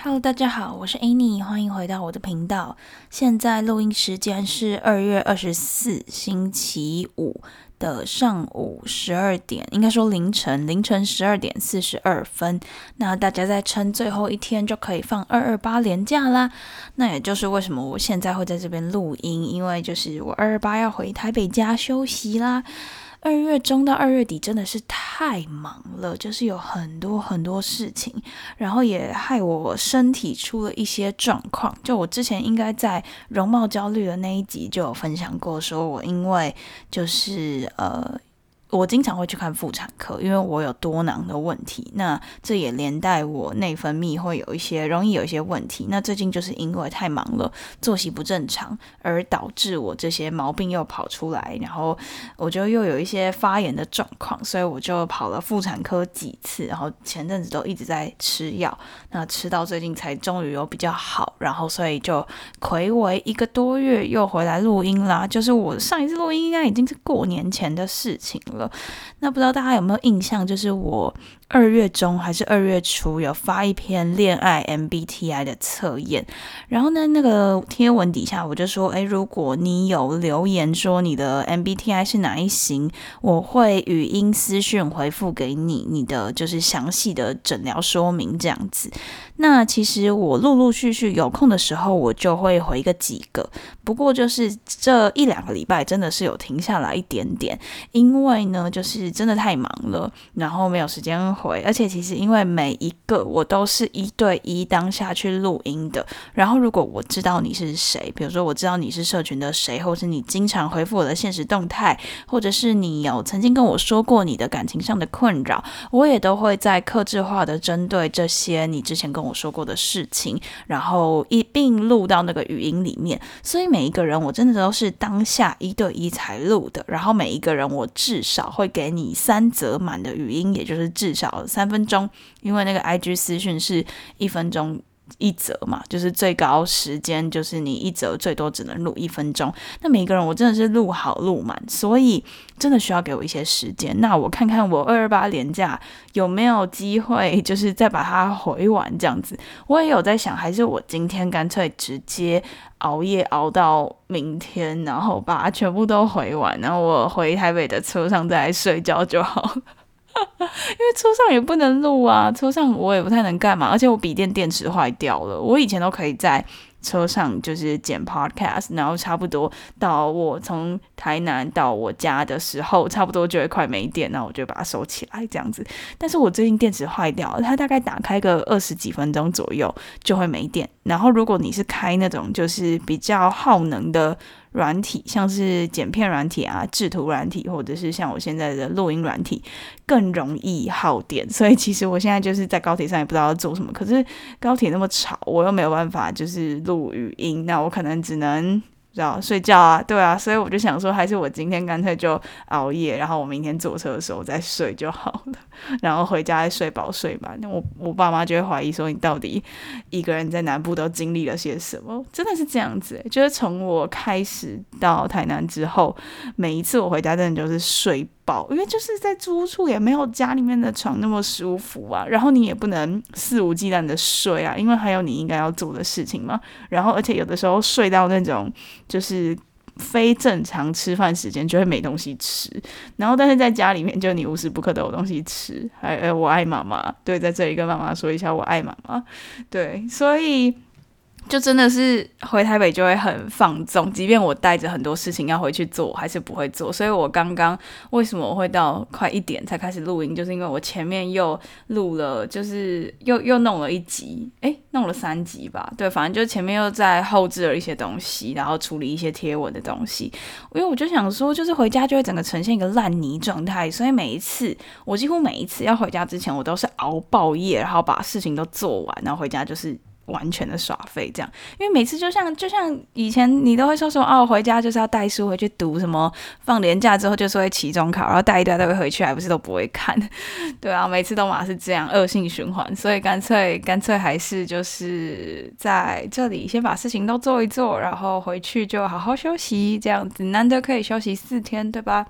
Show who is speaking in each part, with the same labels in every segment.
Speaker 1: Hello，大家好，我是 Annie，欢迎回到我的频道。现在录音时间是二月二十四星期五。的上午十二点，应该说凌晨凌晨十二点四十二分，那大家在撑最后一天就可以放二二八连假啦。那也就是为什么我现在会在这边录音，因为就是我二二八要回台北家休息啦。二月中到二月底真的是太忙了，就是有很多很多事情，然后也害我身体出了一些状况。就我之前应该在容貌焦虑的那一集就有分享过，说我因为就是呃。我经常会去看妇产科，因为我有多囊的问题。那这也连带我内分泌会有一些容易有一些问题。那最近就是因为太忙了，作息不正常，而导致我这些毛病又跑出来，然后我就又有一些发炎的状况，所以我就跑了妇产科几次，然后前阵子都一直在吃药，那吃到最近才终于有比较好，然后所以就回违一个多月又回来录音啦。就是我上一次录音应该已经是过年前的事情了。那不知道大家有没有印象？就是我二月中还是二月初有发一篇恋爱 MBTI 的测验，然后呢，那个贴文底下我就说，诶，如果你有留言说你的 MBTI 是哪一型，我会语音私讯回复给你，你的就是详细的诊疗说明这样子。那其实我陆陆续续有空的时候，我就会回个几个。不过就是这一两个礼拜，真的是有停下来一点点，因为呢，就是真的太忙了，然后没有时间回。而且其实因为每一个我都是一对一当下去录音的，然后如果我知道你是谁，比如说我知道你是社群的谁，或是你经常回复我的现实动态，或者是你有曾经跟我说过你的感情上的困扰，我也都会在克制化的针对这些你之前跟。我说过的事情，然后一并录到那个语音里面，所以每一个人我真的都是当下一对一才录的，然后每一个人我至少会给你三则满的语音，也就是至少三分钟，因为那个 IG 私讯是一分钟。一则嘛，就是最高时间，就是你一则最多只能录一分钟。那每一个人我真的是录好录满，所以真的需要给我一些时间。那我看看我二二八连假有没有机会，就是再把它回完这样子。我也有在想，还是我今天干脆直接熬夜熬到明天，然后把它全部都回完，然后我回台北的车上再睡觉就好。因为车上也不能录啊，车上我也不太能干嘛，而且我笔电电池坏掉了。我以前都可以在车上就是剪 podcast，然后差不多到我从台南到我家的时候，差不多就会快没电，那我就把它收起来这样子。但是我最近电池坏掉了，它大概打开个二十几分钟左右就会没电。然后如果你是开那种就是比较耗能的。软体像是剪片软体啊、制图软体，或者是像我现在的录音软体，更容易耗电。所以其实我现在就是在高铁上也不知道要做什么。可是高铁那么吵，我又没有办法就是录语音，那我可能只能。知道睡觉啊，对啊，所以我就想说，还是我今天干脆就熬夜，然后我明天坐车的时候再睡就好了，然后回家再睡饱睡吧。那我我爸妈就会怀疑说，你到底一个人在南部都经历了些什么？真的是这样子，就是从我开始到台南之后，每一次我回家，真的就是睡。因为就是在租处也没有家里面的床那么舒服啊，然后你也不能肆无忌惮的睡啊，因为还有你应该要做的事情嘛。然后而且有的时候睡到那种就是非正常吃饭时间就会没东西吃，然后但是在家里面就你无时不刻都有东西吃。还呃，我爱妈妈，对，在这里跟妈妈说一下我爱妈妈，对，所以。就真的是回台北就会很放纵，即便我带着很多事情要回去做，还是不会做。所以我刚刚为什么我会到快一点才开始录音，就是因为我前面又录了，就是又又弄了一集，诶，弄了三集吧。对，反正就前面又在后置了一些东西，然后处理一些贴文的东西。因为我就想说，就是回家就会整个呈现一个烂泥状态，所以每一次我几乎每一次要回家之前，我都是熬爆夜，然后把事情都做完，然后回家就是。
Speaker 2: 完全的耍废这样。因为每次就像就像以前你都会说说哦，回家就是要带书回去读，什么放年假之后就是会期中考，然后带一堆都会回去，还不是都不会看，对啊，每次都嘛是这样恶性循环，所以干脆干脆还是就是在这里先把事情都做一做，然后回去就好好休息，这样子难得可以休息四天，对吧？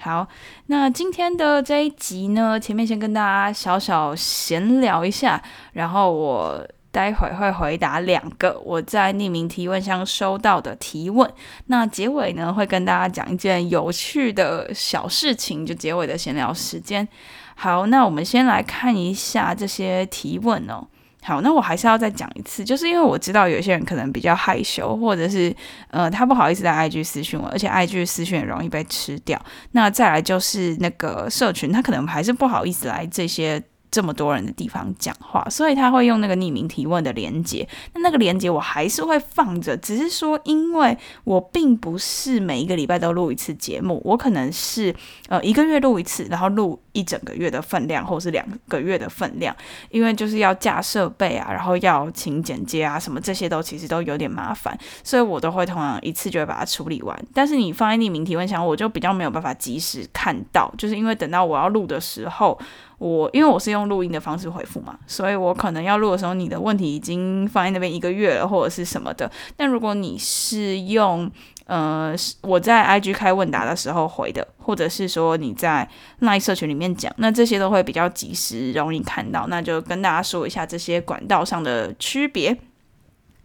Speaker 2: 好，那今天的这一集呢，前面先跟大家小小闲聊一下，然后我待会会回答两个我在匿名提问箱收到的提问。那结尾呢，会跟大家讲一件有趣的小事情，就结尾的闲聊时间。好，那我们先来看一下这些提问哦。好，那我还是要再讲一次，就是因为我知道有些人可能比较害羞，或者是呃他不好意思在 IG 私讯我，而且 IG 私讯容易被吃掉。那再来就是那个社群，他可能还是不好意思来这些。这么多人的地方讲话，所以他会用那个匿名提问的连接。那那个连接我还是会放着，只是说，因为我并不是每一个礼拜都录一次节目，我可能是呃一个月录一次，然后录一整个月的分量，或者是两个月的分量。因为就是要架设备啊，然后要请剪接啊，什么这些都其实都有点麻烦，所以我都会通常一次就会把它处理完。但是你放在匿名提问箱，我就比较没有办法及时看到，就是因为等到我要录的时候。我因为我是用录音的方式回复嘛，所以我可能要录的时候，你的问题已经放在那边一个月了，或者是什么的。但如果你是用呃我在 IG 开问答的时候回的，或者是说你在 Line 社群里面讲，那这些都会比较及时，容易看到。那就跟大家说一下这些管道上的区别。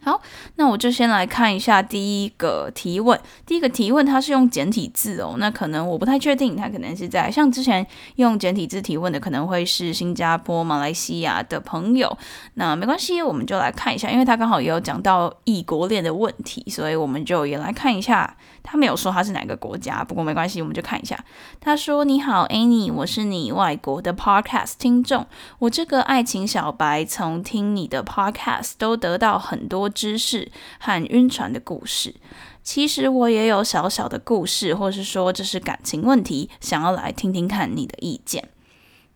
Speaker 2: 好，那我就先来看一下第一个提问。第一个提问，它是用简体字哦。那可能我不太确定，它可能是在像之前用简体字提问的，可能会是新加坡、马来西亚的朋友。那没关系，我们就来看一下，因为他刚好也有讲到异国恋的问题，所以我们就也来看一下。他没有说他是哪个国家，不过没关系，我们就看一下。他说：“你好，Annie，我是你外国的 Podcast 听众。我这个爱情小白，从听你的 Podcast 都得到很多知识和晕船的故事。其实我也有小小的故事，或是说这是感情问题，想要来听听看你的意见。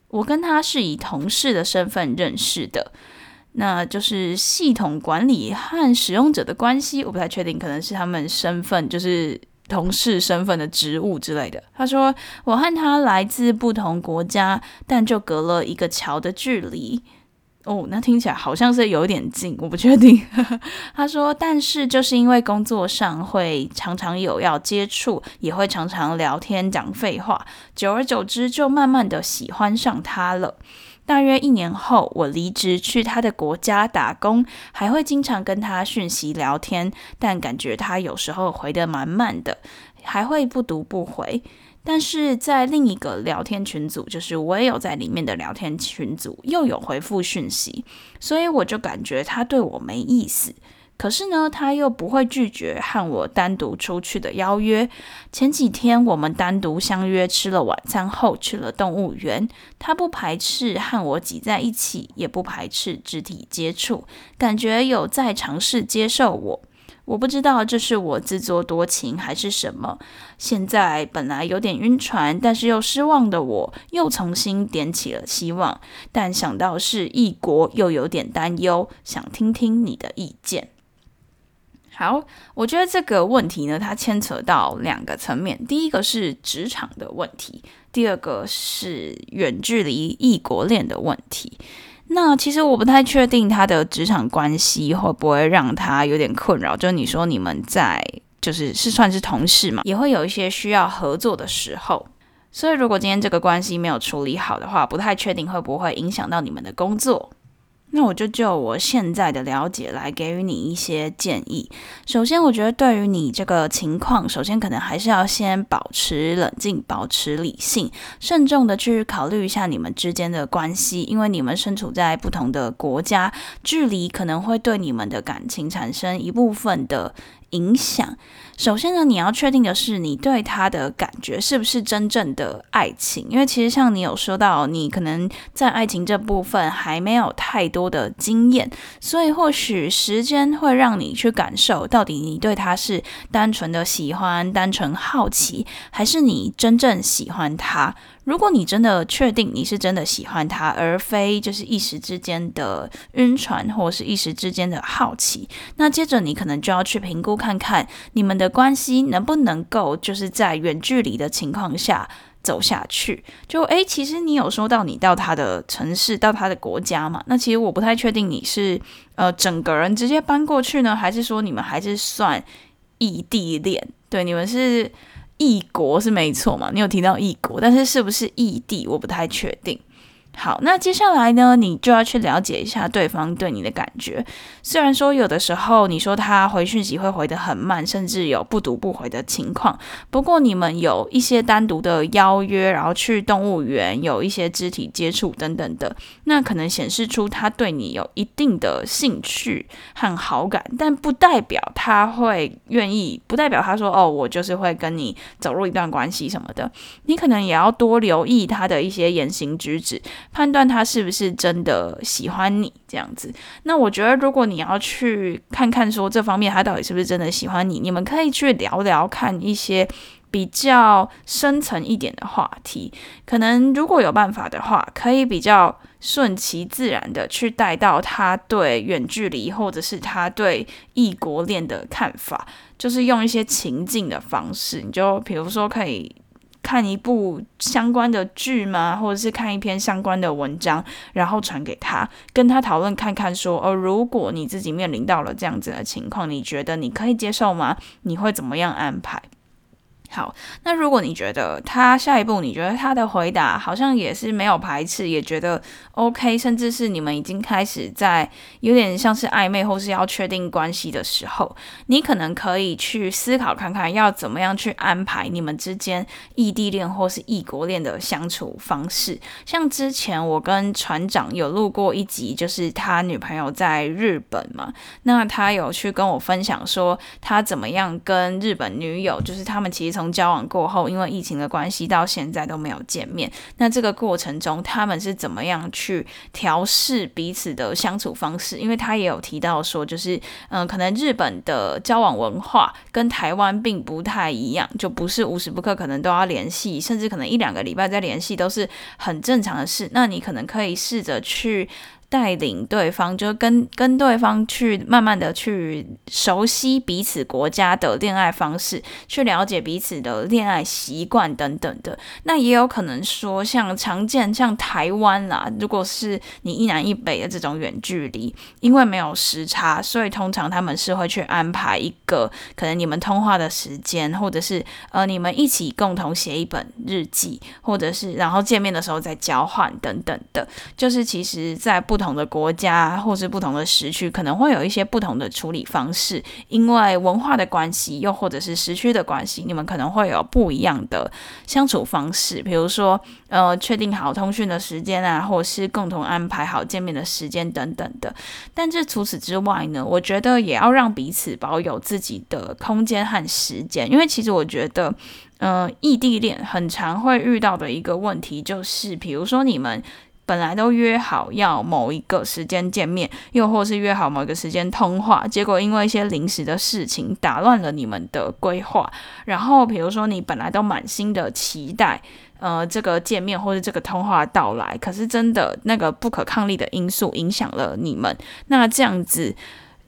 Speaker 2: 我跟他是以同事的身份认识的。”那就是系统管理和使用者的关系，我不太确定，可能是他们身份，就是同事身份的职务之类的。他说，我和他来自不同国家，但就隔了一个桥的距离。哦，那听起来好像是有点近，我不确定。他说，但是就是因为工作上会常常有要接触，也会常常聊天讲废话，久而久之就慢慢的喜欢上他了。大约一年后，我离职去他的国家打工，还会经常跟他讯息聊天，但感觉他有时候回的蛮慢的，还会不读不回。但是在另一个聊天群组，就是我也有在里面的聊天群组，又有回复讯息，所以我就感觉他对我没意思。可是呢，他又不会拒绝和我单独出去的邀约。前几天我们单独相约吃了晚餐后去了动物园。他不排斥和我挤在一起，也不排斥肢体接触，感觉有在尝试接受我。我不知道这是我自作多情还是什么。现在本来有点晕船，但是又失望的我，又重新点起了希望。但想到是异国，又有点担忧，想听听你的意见。好，我觉得这个问题呢，它牵扯到两个层面。第一个是职场的问题，第二个是远距离异国恋的问题。那其实我不太确定他的职场关系会不会让他有点困扰。就你说你们在就是是算是同事嘛，也会有一些需要合作的时候。所以如果今天这个关系没有处理好的话，不太确定会不会影响到你们的工作。那我就就我现在的了解来给予你一些建议。首先，我觉得对于你这个情况，首先可能还是要先保持冷静，保持理性，慎重的去考虑一下你们之间的关系，因为你们身处在不同的国家，距离可能会对你们的感情产生一部分的。影响。首先呢，你要确定的是，你对他的感觉是不是真正的爱情？因为其实像你有说到，你可能在爱情这部分还没有太多的经验，所以或许时间会让你去感受到底你对他是单纯的喜欢、单纯好奇，还是你真正喜欢他。如果你真的确定你是真的喜欢他，而非就是一时之间的晕船或是一时之间的好奇，那接着你可能就要去评估看看你们的关系能不能够就是在远距离的情况下走下去。就诶，其实你有说到你到他的城市，到他的国家嘛？那其实我不太确定你是呃整个人直接搬过去呢，还是说你们还是算异地恋？对，你们是。异国是没错嘛？你有提到异国，但是是不是异地，我不太确定。好，那接下来呢，你就要去了解一下对方对你的感觉。虽然说有的时候你说他回讯息会回得很慢，甚至有不读不回的情况，不过你们有一些单独的邀约，然后去动物园，有一些肢体接触等等的，那可能显示出他对你有一定的兴趣和好感，但不代表他会愿意，不代表他说哦，我就是会跟你走入一段关系什么的。你可能也要多留意他的一些言行举止。判断他是不是真的喜欢你这样子，那我觉得如果你要去看看说这方面他到底是不是真的喜欢你，你们可以去聊聊看一些比较深层一点的话题。可能如果有办法的话，可以比较顺其自然的去带到他对远距离或者是他对异国恋的看法，就是用一些情境的方式，你就比如说可以。看一部相关的剧吗？或者是看一篇相关的文章，然后传给他，跟他讨论看看，说，哦，如果你自己面临到了这样子的情况，你觉得你可以接受吗？你会怎么样安排？好，那如果你觉得他下一步，你觉得他的回答好像也是没有排斥，也觉得 OK，甚至是你们已经开始在有点像是暧昧或是要确定关系的时候，你可能可以去思考看看要怎么样去安排你们之间异地恋或是异国恋的相处方式。像之前我跟船长有录过一集，就是他女朋友在日本嘛，那他有去跟我分享说他怎么样跟日本女友，就是他们其实。从交往过后，因为疫情的关系，到现在都没有见面。那这个过程中，他们是怎么样去调试彼此的相处方式？因为他也有提到说，就是嗯，可能日本的交往文化跟台湾并不太一样，就不是无时不刻可能都要联系，甚至可能一两个礼拜再联系都是很正常的事。那你可能可以试着去。带领对方，就跟跟对方去慢慢的去熟悉彼此国家的恋爱方式，去了解彼此的恋爱习惯等等的。那也有可能说，像常见像台湾啦，如果是你一南一北的这种远距离，因为没有时差，所以通常他们是会去安排一个可能你们通话的时间，或者是呃你们一起共同写一本日记，或者是然后见面的时候再交换等等的。就是其实，在不不不同的国家或是不同的时区，可能会有一些不同的处理方式，因为文化的关系，又或者是时区的关系，你们可能会有不一样的相处方式。比如说，呃，确定好通讯的时间啊，或是共同安排好见面的时间等等的。但是除此之外呢，我觉得也要让彼此保有自己的空间和时间，因为其实我觉得，呃，异地恋很常会遇到的一个问题就是，比如说你们。本来都约好要某一个时间见面，又或是约好某一个时间通话，结果因为一些临时的事情打乱了你们的规划。然后，比如说你本来都满心的期待，呃，这个见面或者这个通话到来，可是真的那个不可抗力的因素影响了你们，那这样子。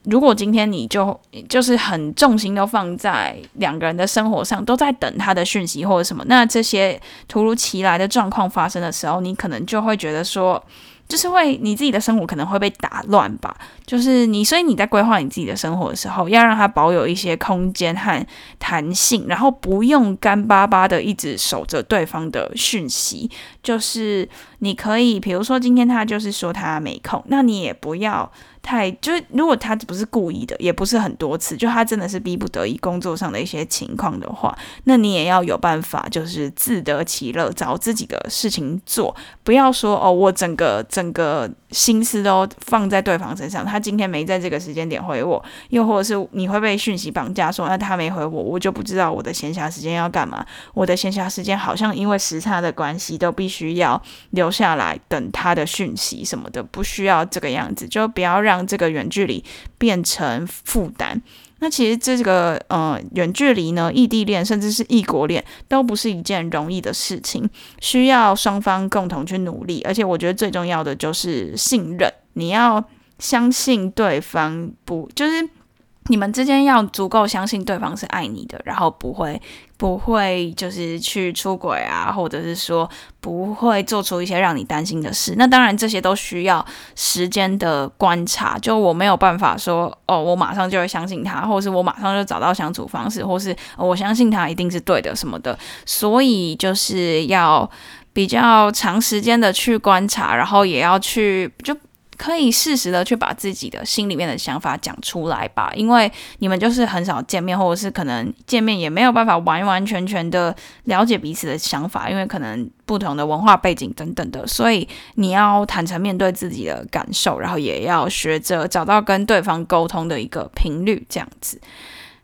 Speaker 2: 如果今天你就就是很重心都放在两个人的生活上，都在等他的讯息或者什么，那这些突如其来的状况发生的时候，你可能就会觉得说。就是会你自己的生活可能会被打乱吧，就是你，所以你在规划你自己的生活的时候，要让他保有一些空间和弹性，然后不用干巴巴的一直守着对方的讯息。就是你可以，比如说今天他就是说他没空，那你也不要太，就是如果他不是故意的，也不是很多次，就他真的是逼不得已工作上的一些情况的话，那你也要有办法，就是自得其乐，找自己的事情做，不要说哦，我整个。整个心思都放在对方身上，他今天没在这个时间点回我，又或者是你会被讯息绑架，说那他没回我，我就不知道我的闲暇时间要干嘛。我的闲暇时间好像因为时差的关系，都必须要留下来等他的讯息什么的，不需要这个样子，就不要让这个远距离变成负担。那其实这个呃远距离呢，异地恋甚至是异国恋，都不是一件容易的事情，需要双方共同去努力。而且我觉得最重要的就是信任，你要相信对方，不就是你们之间要足够相信对方是爱你的，然后不会。不会就是去出轨啊，或者是说不会做出一些让你担心的事。那当然这些都需要时间的观察。就我没有办法说哦，我马上就会相信他，或者是我马上就找到相处方式，或是我相信他一定是对的什么的。所以就是要比较长时间的去观察，然后也要去就。可以适时的去把自己的心里面的想法讲出来吧，因为你们就是很少见面，或者是可能见面也没有办法完完全全的了解彼此的想法，因为可能不同的文化背景等等的，所以你要坦诚面对自己的感受，然后也要学着找到跟对方沟通的一个频率，这样子。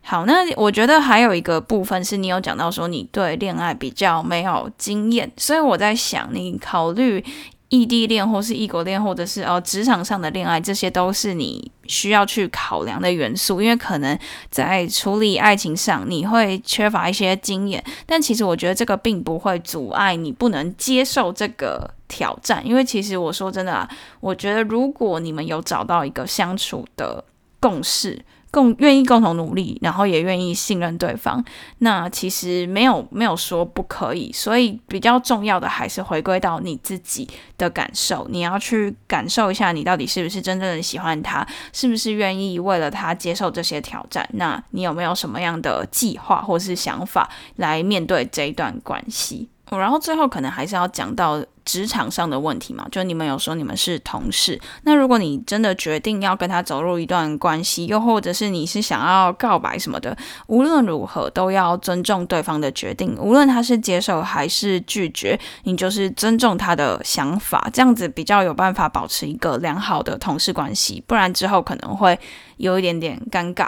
Speaker 2: 好，那我觉得还有一个部分是你有讲到说你对恋爱比较没有经验，所以我在想你考虑。异地恋或是异国恋，或者是哦职场上的恋爱，这些都是你需要去考量的元素。因为可能在处理爱情上，你会缺乏一些经验，但其实我觉得这个并不会阻碍你不能接受这个挑战。因为其实我说真的啊，我觉得如果你们有找到一个相处的共识。共愿意共同努力，然后也愿意信任对方，那其实没有没有说不可以，所以比较重要的还是回归到你自己的感受，你要去感受一下，你到底是不是真正的喜欢他，是不是愿意为了他接受这些挑战？那你有没有什么样的计划或是想法来面对这一段关系？然后最后可能还是要讲到职场上的问题嘛，就你们有说你们是同事，那如果你真的决定要跟他走入一段关系，又或者是你是想要告白什么的，无论如何都要尊重对方的决定，无论他是接受还是拒绝，你就是尊重他的想法，这样子比较有办法保持一个良好的同事关系，不然之后可能会有一点点尴尬。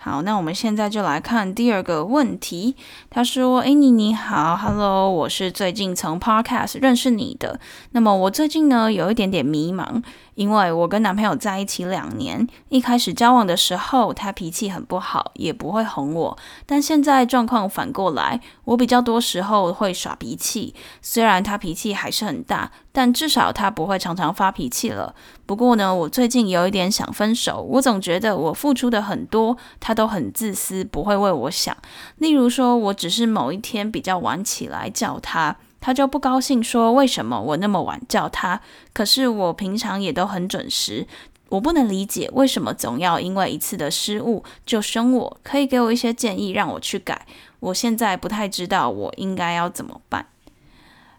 Speaker 2: 好，那我们现在就来看第二个问题。他说：“诶，你你好，Hello，我是最近从 Podcast 认识你的。那么我最近呢有一点点迷茫。”因为我跟男朋友在一起两年，一开始交往的时候，他脾气很不好，也不会哄我。但现在状况反过来，我比较多时候会耍脾气。虽然他脾气还是很大，但至少他不会常常发脾气了。不过呢，我最近有一点想分手。我总觉得我付出的很多，他都很自私，不会为我想。例如说，我只是某一天比较晚起来叫他。他就不高兴，说为什么我那么晚叫他？可是我平常也都很准时，我不能理解为什么总要因为一次的失误就生我。可以给我一些建议让我去改？我现在不太知道我应该要怎么办。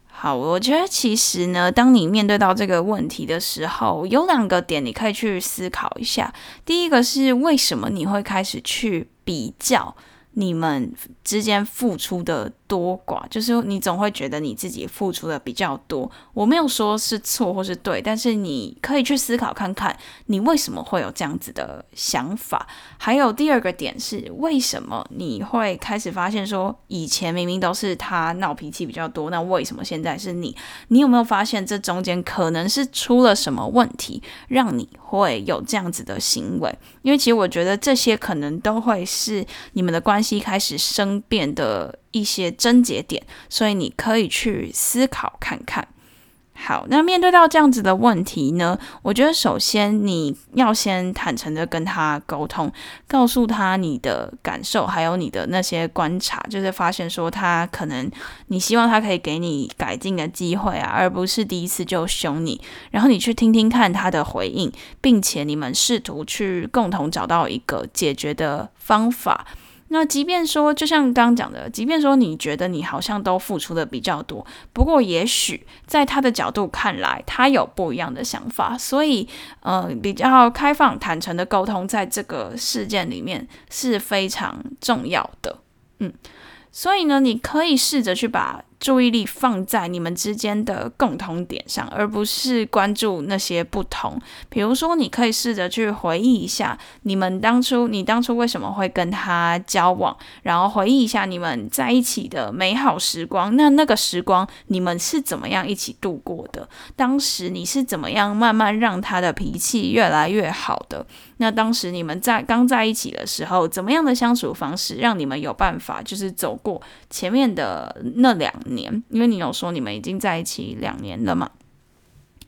Speaker 2: 好，我觉得其实呢，当你面对到这个问题的时候，有两个点你可以去思考一下。第一个是为什么你会开始去比较你们之间付出的？多寡就是你总会觉得你自己付出的比较多，我没有说是错或是对，但是你可以去思考看看，你为什么会有这样子的想法。还有第二个点是，为什么你会开始发现说，以前明明都是他闹脾气比较多，那为什么现在是你？你有没有发现这中间可能是出了什么问题，让你会有这样子的行为？因为其实我觉得这些可能都会是你们的关系开始生变的。一些症结点，所以你可以去思考看看。好，那面对到这样子的问题呢？我觉得首先你要先坦诚的跟他沟通，告诉他你的感受，还有你的那些观察，就是发现说他可能你希望他可以给你改进的机会啊，而不是第一次就凶你。然后你去听听看他的回应，并且你们试图去共同找到一个解决的方法。那即便说，就像刚刚讲的，即便说你觉得你好像都付出的比较多，不过也许在他的角度看来，他有不一样的想法，所以呃，比较开放、坦诚的沟通，在这个事件里面是非常重要的。嗯，所以呢，你可以试着去把注意力放在你们之间的共同点上，而不是关注那些不同。比如说，你可以试着去回忆一下你们当初，你当初为什么会跟他交往，然后回忆一下你们在一起的美好时光。那那个时光，你们是怎么样一起度过的？当时你是怎么样慢慢让他的脾气越来越好的？那当时你们在刚在一起的时候，怎么样的相处方式让你们有办法就是走过前面的那两年？因为你有说你们已经在一起两年了嘛。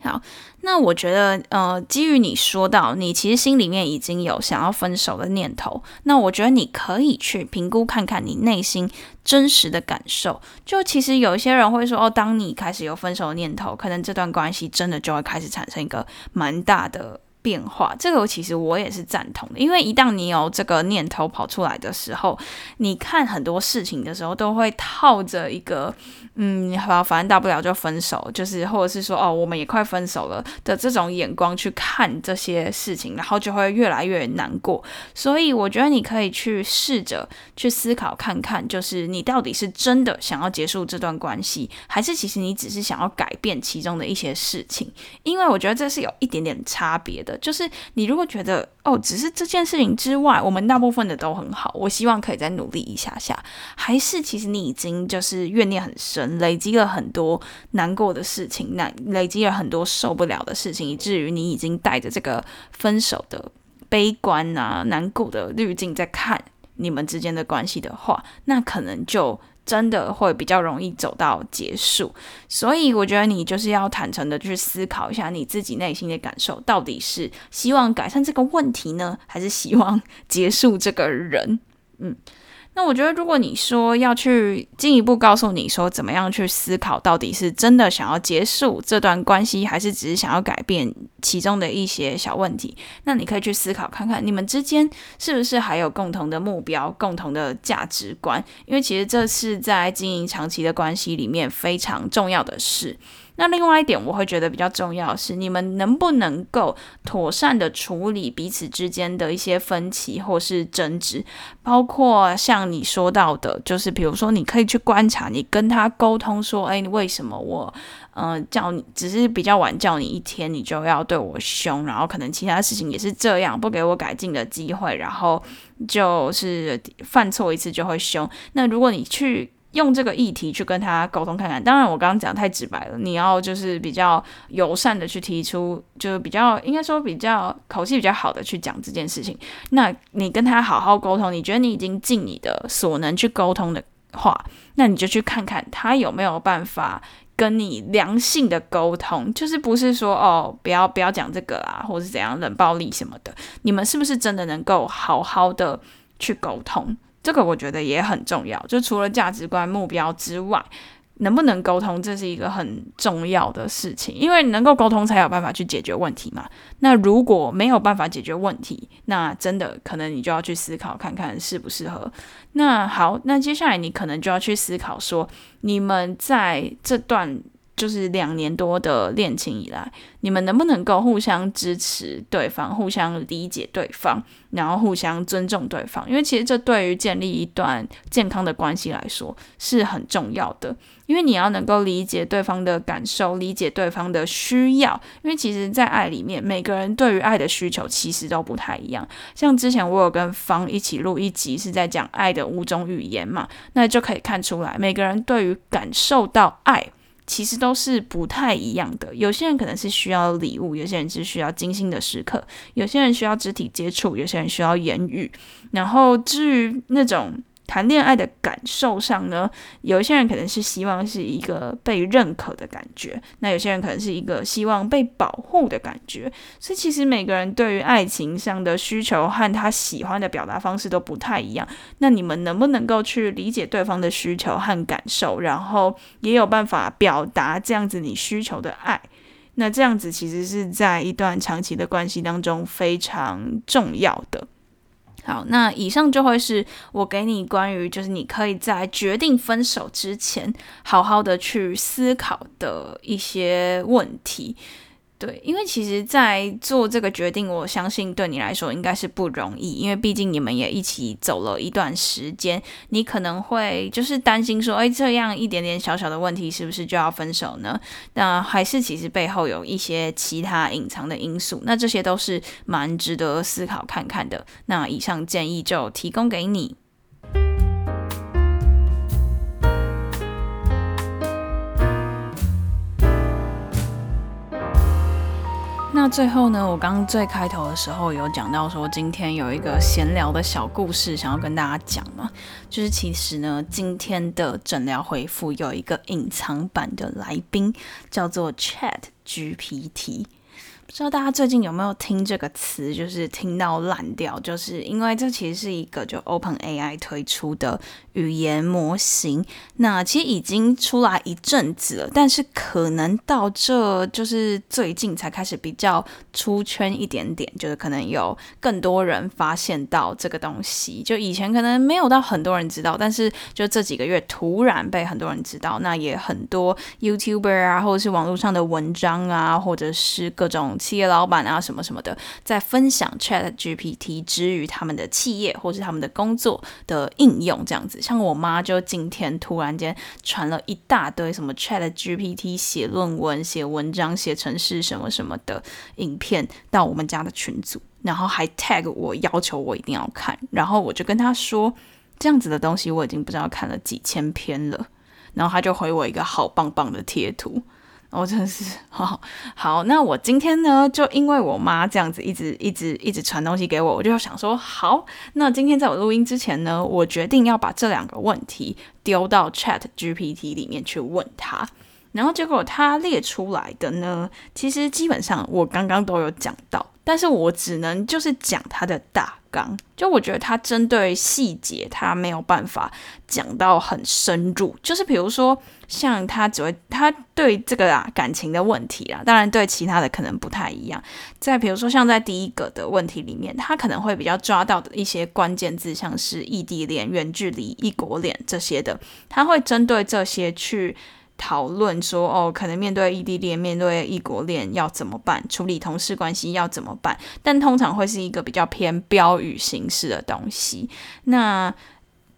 Speaker 2: 好，那我觉得，呃，基于你说到你其实心里面已经有想要分手的念头，那我觉得你可以去评估看看你内心真实的感受。就其实有一些人会说，哦，当你开始有分手的念头，可能这段关系真的就会开始产生一个蛮大的。变化，这个其实我也是赞同的，因为一旦你有这个念头跑出来的时候，你看很多事情的时候都会套着一个，嗯，好，反正大不了就分手，就是或者是说，哦，我们也快分手了的这种眼光去看这些事情，然后就会越来越难过。所以我觉得你可以去试着去思考看看，就是你到底是真的想要结束这段关系，还是其实你只是想要改变其中的一些事情？因为我觉得这是有一点点差别的。就是你如果觉得哦，只是这件事情之外，我们大部分的都很好，我希望可以再努力一下下。还是其实你已经就是怨念很深，累积了很多难过的事情，那累积了很多受不了的事情，以至于你已经带着这个分手的悲观啊、难过的滤镜在看你们之间的关系的话，那可能就。真的会比较容易走到结束，所以我觉得你就是要坦诚的去思考一下你自己内心的感受，到底是希望改善这个问题呢，还是希望结束这个人？嗯。那我觉得，如果你说要去进一步告诉你说怎么样去思考，到底是真的想要结束这段关系，还是只是想要改变其中的一些小问题，那你可以去思考看看，你们之间是不是还有共同的目标、共同的价值观？因为其实这是在经营长期的关系里面非常重要的事。那另外一点，我会觉得比较重要是，你们能不能够妥善的处理彼此之间的一些分歧或是争执，包括像你说到的，就是比如说，你可以去观察，你跟他沟通说，哎，为什么我，嗯，叫你只是比较晚叫你一天，你就要对我凶，然后可能其他事情也是这样，不给我改进的机会，然后就是犯错一次就会凶。那如果你去。用这个议题去跟他沟通看看，当然我刚刚讲太直白了，你要就是比较友善的去提出，就是比较应该说比较口气比较好的去讲这件事情。那你跟他好好沟通，你觉得你已经尽你的所能去沟通的话，那你就去看看他有没有办法跟你良性的沟通，就是不是说哦不要不要讲这个啊，或者是怎样冷暴力什么的，你们是不是真的能够好好的去沟通？这个我觉得也很重要，就除了价值观、目标之外，能不能沟通，这是一个很重要的事情。因为能够沟通，才有办法去解决问题嘛。那如果没有办法解决问题，那真的可能你就要去思考看看适不适合。那好，那接下来你可能就要去思考说，你们在这段。就是两年多的恋情以来，你们能不能够互相支持对方，互相理解对方，然后互相尊重对方？因为其实这对于建立一段健康的关系来说是很重要的。因为你要能够理解对方的感受，理解对方的需要。因为其实，在爱里面，每个人对于爱的需求其实都不太一样。像之前我有跟方一起录一集，是在讲爱的五种语言嘛，那就可以看出来，每个人对于感受到爱。其实都是不太一样的。有些人可能是需要礼物，有些人是需要精心的时刻，有些人需要肢体接触，有些人需要言语。然后至于那种。谈恋爱的感受上呢，有一些人可能是希望是一个被认可的感觉，那有些人可能是一个希望被保护的感觉。所以其实每个人对于爱情上的需求和他喜欢的表达方式都不太一样。那你们能不能够去理解对方的需求和感受，然后也有办法表达这样子你需求的爱？那这样子其实是在一段长期的关系当中非常重要的。好，那以上就会是我给你关于就是你可以在决定分手之前好好的去思考的一些问题。对，因为其实，在做这个决定，我相信对你来说应该是不容易，因为毕竟你们也一起走了一段时间，你可能会就是担心说，哎，这样一点点小小的问题，是不是就要分手呢？那还是其实背后有一些其他隐藏的因素，那这些都是蛮值得思考看看的。那以上建议就提供给你。那最后呢，我刚最开头的时候有讲到说，今天有一个闲聊的小故事想要跟大家讲嘛，就是其实呢，今天的诊疗回复有一个隐藏版的来宾，叫做 Chat GPT。不知道大家最近有没有听这个词，就是听到烂掉，就是因为这其实是一个就 Open AI 推出的语言模型。那其实已经出来一阵子了，但是可能到这就是最近才开始比较出圈一点点，就是可能有更多人发现到这个东西。就以前可能没有到很多人知道，但是就这几个月突然被很多人知道。那也很多 YouTuber 啊，或者是网络上的文章啊，或者是各种。企业老板啊，什么什么的，在分享 Chat GPT 之于他们的企业或是他们的工作的应用，这样子。像我妈就今天突然间传了一大堆什么 Chat GPT 写论文、写文章、写程式什么什么的影片到我们家的群组，然后还 tag 我，要求我一定要看。然后我就跟他说，这样子的东西我已经不知道看了几千篇了。然后他就回我一个好棒棒的贴图。我真的是好好，那我今天呢，就因为我妈这样子一直一直一直传东西给我，我就想说，好，那今天在我录音之前呢，我决定要把这两个问题丢到 Chat GPT 里面去问他，然后结果他列出来的呢，其实基本上我刚刚都有讲到，但是我只能就是讲他的大。纲就我觉得他针对细节，他没有办法讲到很深入。就是比如说，像他只会他对这个啊感情的问题啊，当然对其他的可能不太一样。再比如说，像在第一个的问题里面，他可能会比较抓到的一些关键字，像是异地恋、远距离、异国恋这些的，他会针对这些去。讨论说哦，可能面对异地恋、面对异国恋要怎么办？处理同事关系要怎么办？但通常会是一个比较偏标语形式的东西，那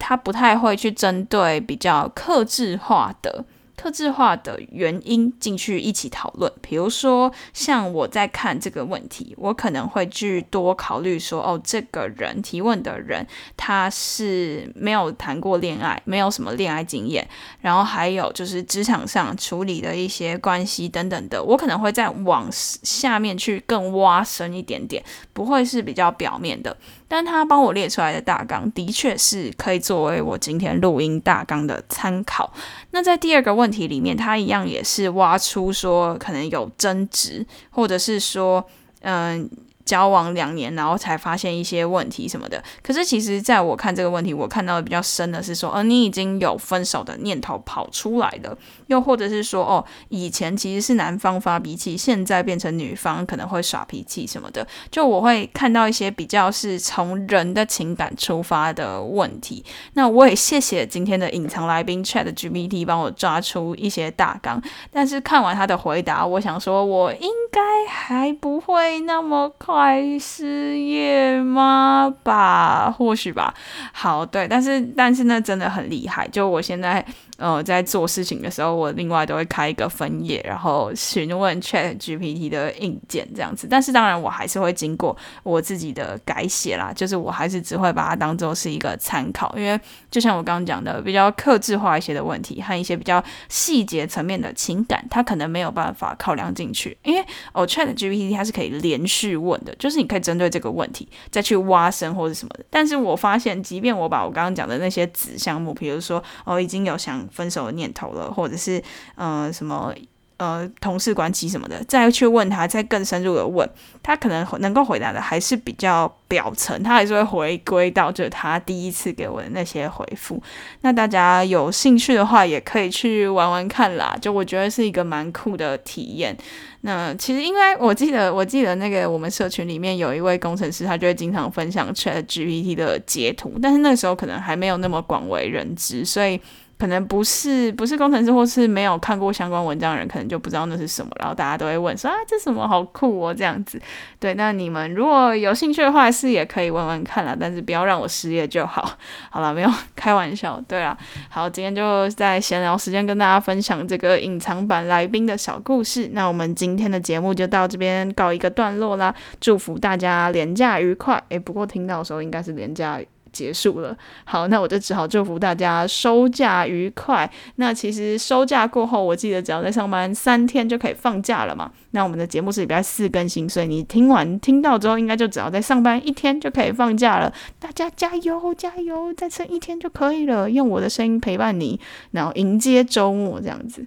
Speaker 2: 他不太会去针对比较克制化的。特质化的原因进去一起讨论，比如说像我在看这个问题，我可能会去多考虑说，哦，这个人提问的人他是没有谈过恋爱，没有什么恋爱经验，然后还有就是职场上处理的一些关系等等的，我可能会再往下面去更挖深一点点，不会是比较表面的。但他帮我列出来的大纲，的确是可以作为我今天录音大纲的参考。那在第二个问题里面，他一样也是挖出说可能有争执，或者是说，嗯。交往两年，然后才发现一些问题什么的。可是其实，在我看这个问题，我看到的比较深的是说，呃，你已经有分手的念头跑出来了，又或者是说，哦，以前其实是男方发脾气，现在变成女方可能会耍脾气什么的。就我会看到一些比较是从人的情感出发的问题。那我也谢谢今天的隐藏来宾 Chat GPT 帮我抓出一些大纲。但是看完他的回答，我想说，我应该还不会那么。快失业吗？吧，或许吧。好，对，但是但是那真的很厉害。就我现在。呃，在做事情的时候，我另外都会开一个分页，然后询问 Chat GPT 的硬件这样子。但是当然，我还是会经过我自己的改写啦，就是我还是只会把它当做是一个参考，因为就像我刚刚讲的，比较克制化一些的问题和一些比较细节层面的情感，它可能没有办法考量进去。因为哦，Chat GPT 它是可以连续问的，就是你可以针对这个问题再去挖深或者什么的。但是我发现，即便我把我刚刚讲的那些子项目，比如说哦，已经有想分手的念头了，或者是呃什么呃同事关系什么的，再去问他，再更深入的问他，可能能够回答的还是比较表层，他还是会回归到就他第一次给我的那些回复。那大家有兴趣的话，也可以去玩玩看啦，就我觉得是一个蛮酷的体验。那其实因为我记得，我记得那个我们社群里面有一位工程师，他就会经常分享 Chat GPT 的截图，但是那时候可能还没有那么广为人知，所以。可能不是不是工程师或是没有看过相关文章的人，可能就不知道那是什么，然后大家都会问说啊，这什么好酷哦，这样子。对，那你们如果有兴趣的话，是也可以问问看啦，但是不要让我失业就好。好了，没有开玩笑。对了，好，今天就在闲聊时间跟大家分享这个隐藏版来宾的小故事。那我们今天的节目就到这边告一个段落啦，祝福大家廉假愉快。诶，不过听到的时候应该是廉假。结束了，好，那我就只好祝福大家收假愉快。那其实收假过后，我记得只要在上班三天就可以放假了嘛。那我们的节目是礼拜四更新，所以你听完听到之后，应该就只要在上班一天就可以放假了。大家加油加油，再撑一天就可以了。用我的声音陪伴你，然后迎接周末这样子。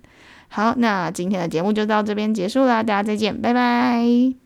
Speaker 2: 好，那今天的节目就到这边结束啦，大家再见，拜拜。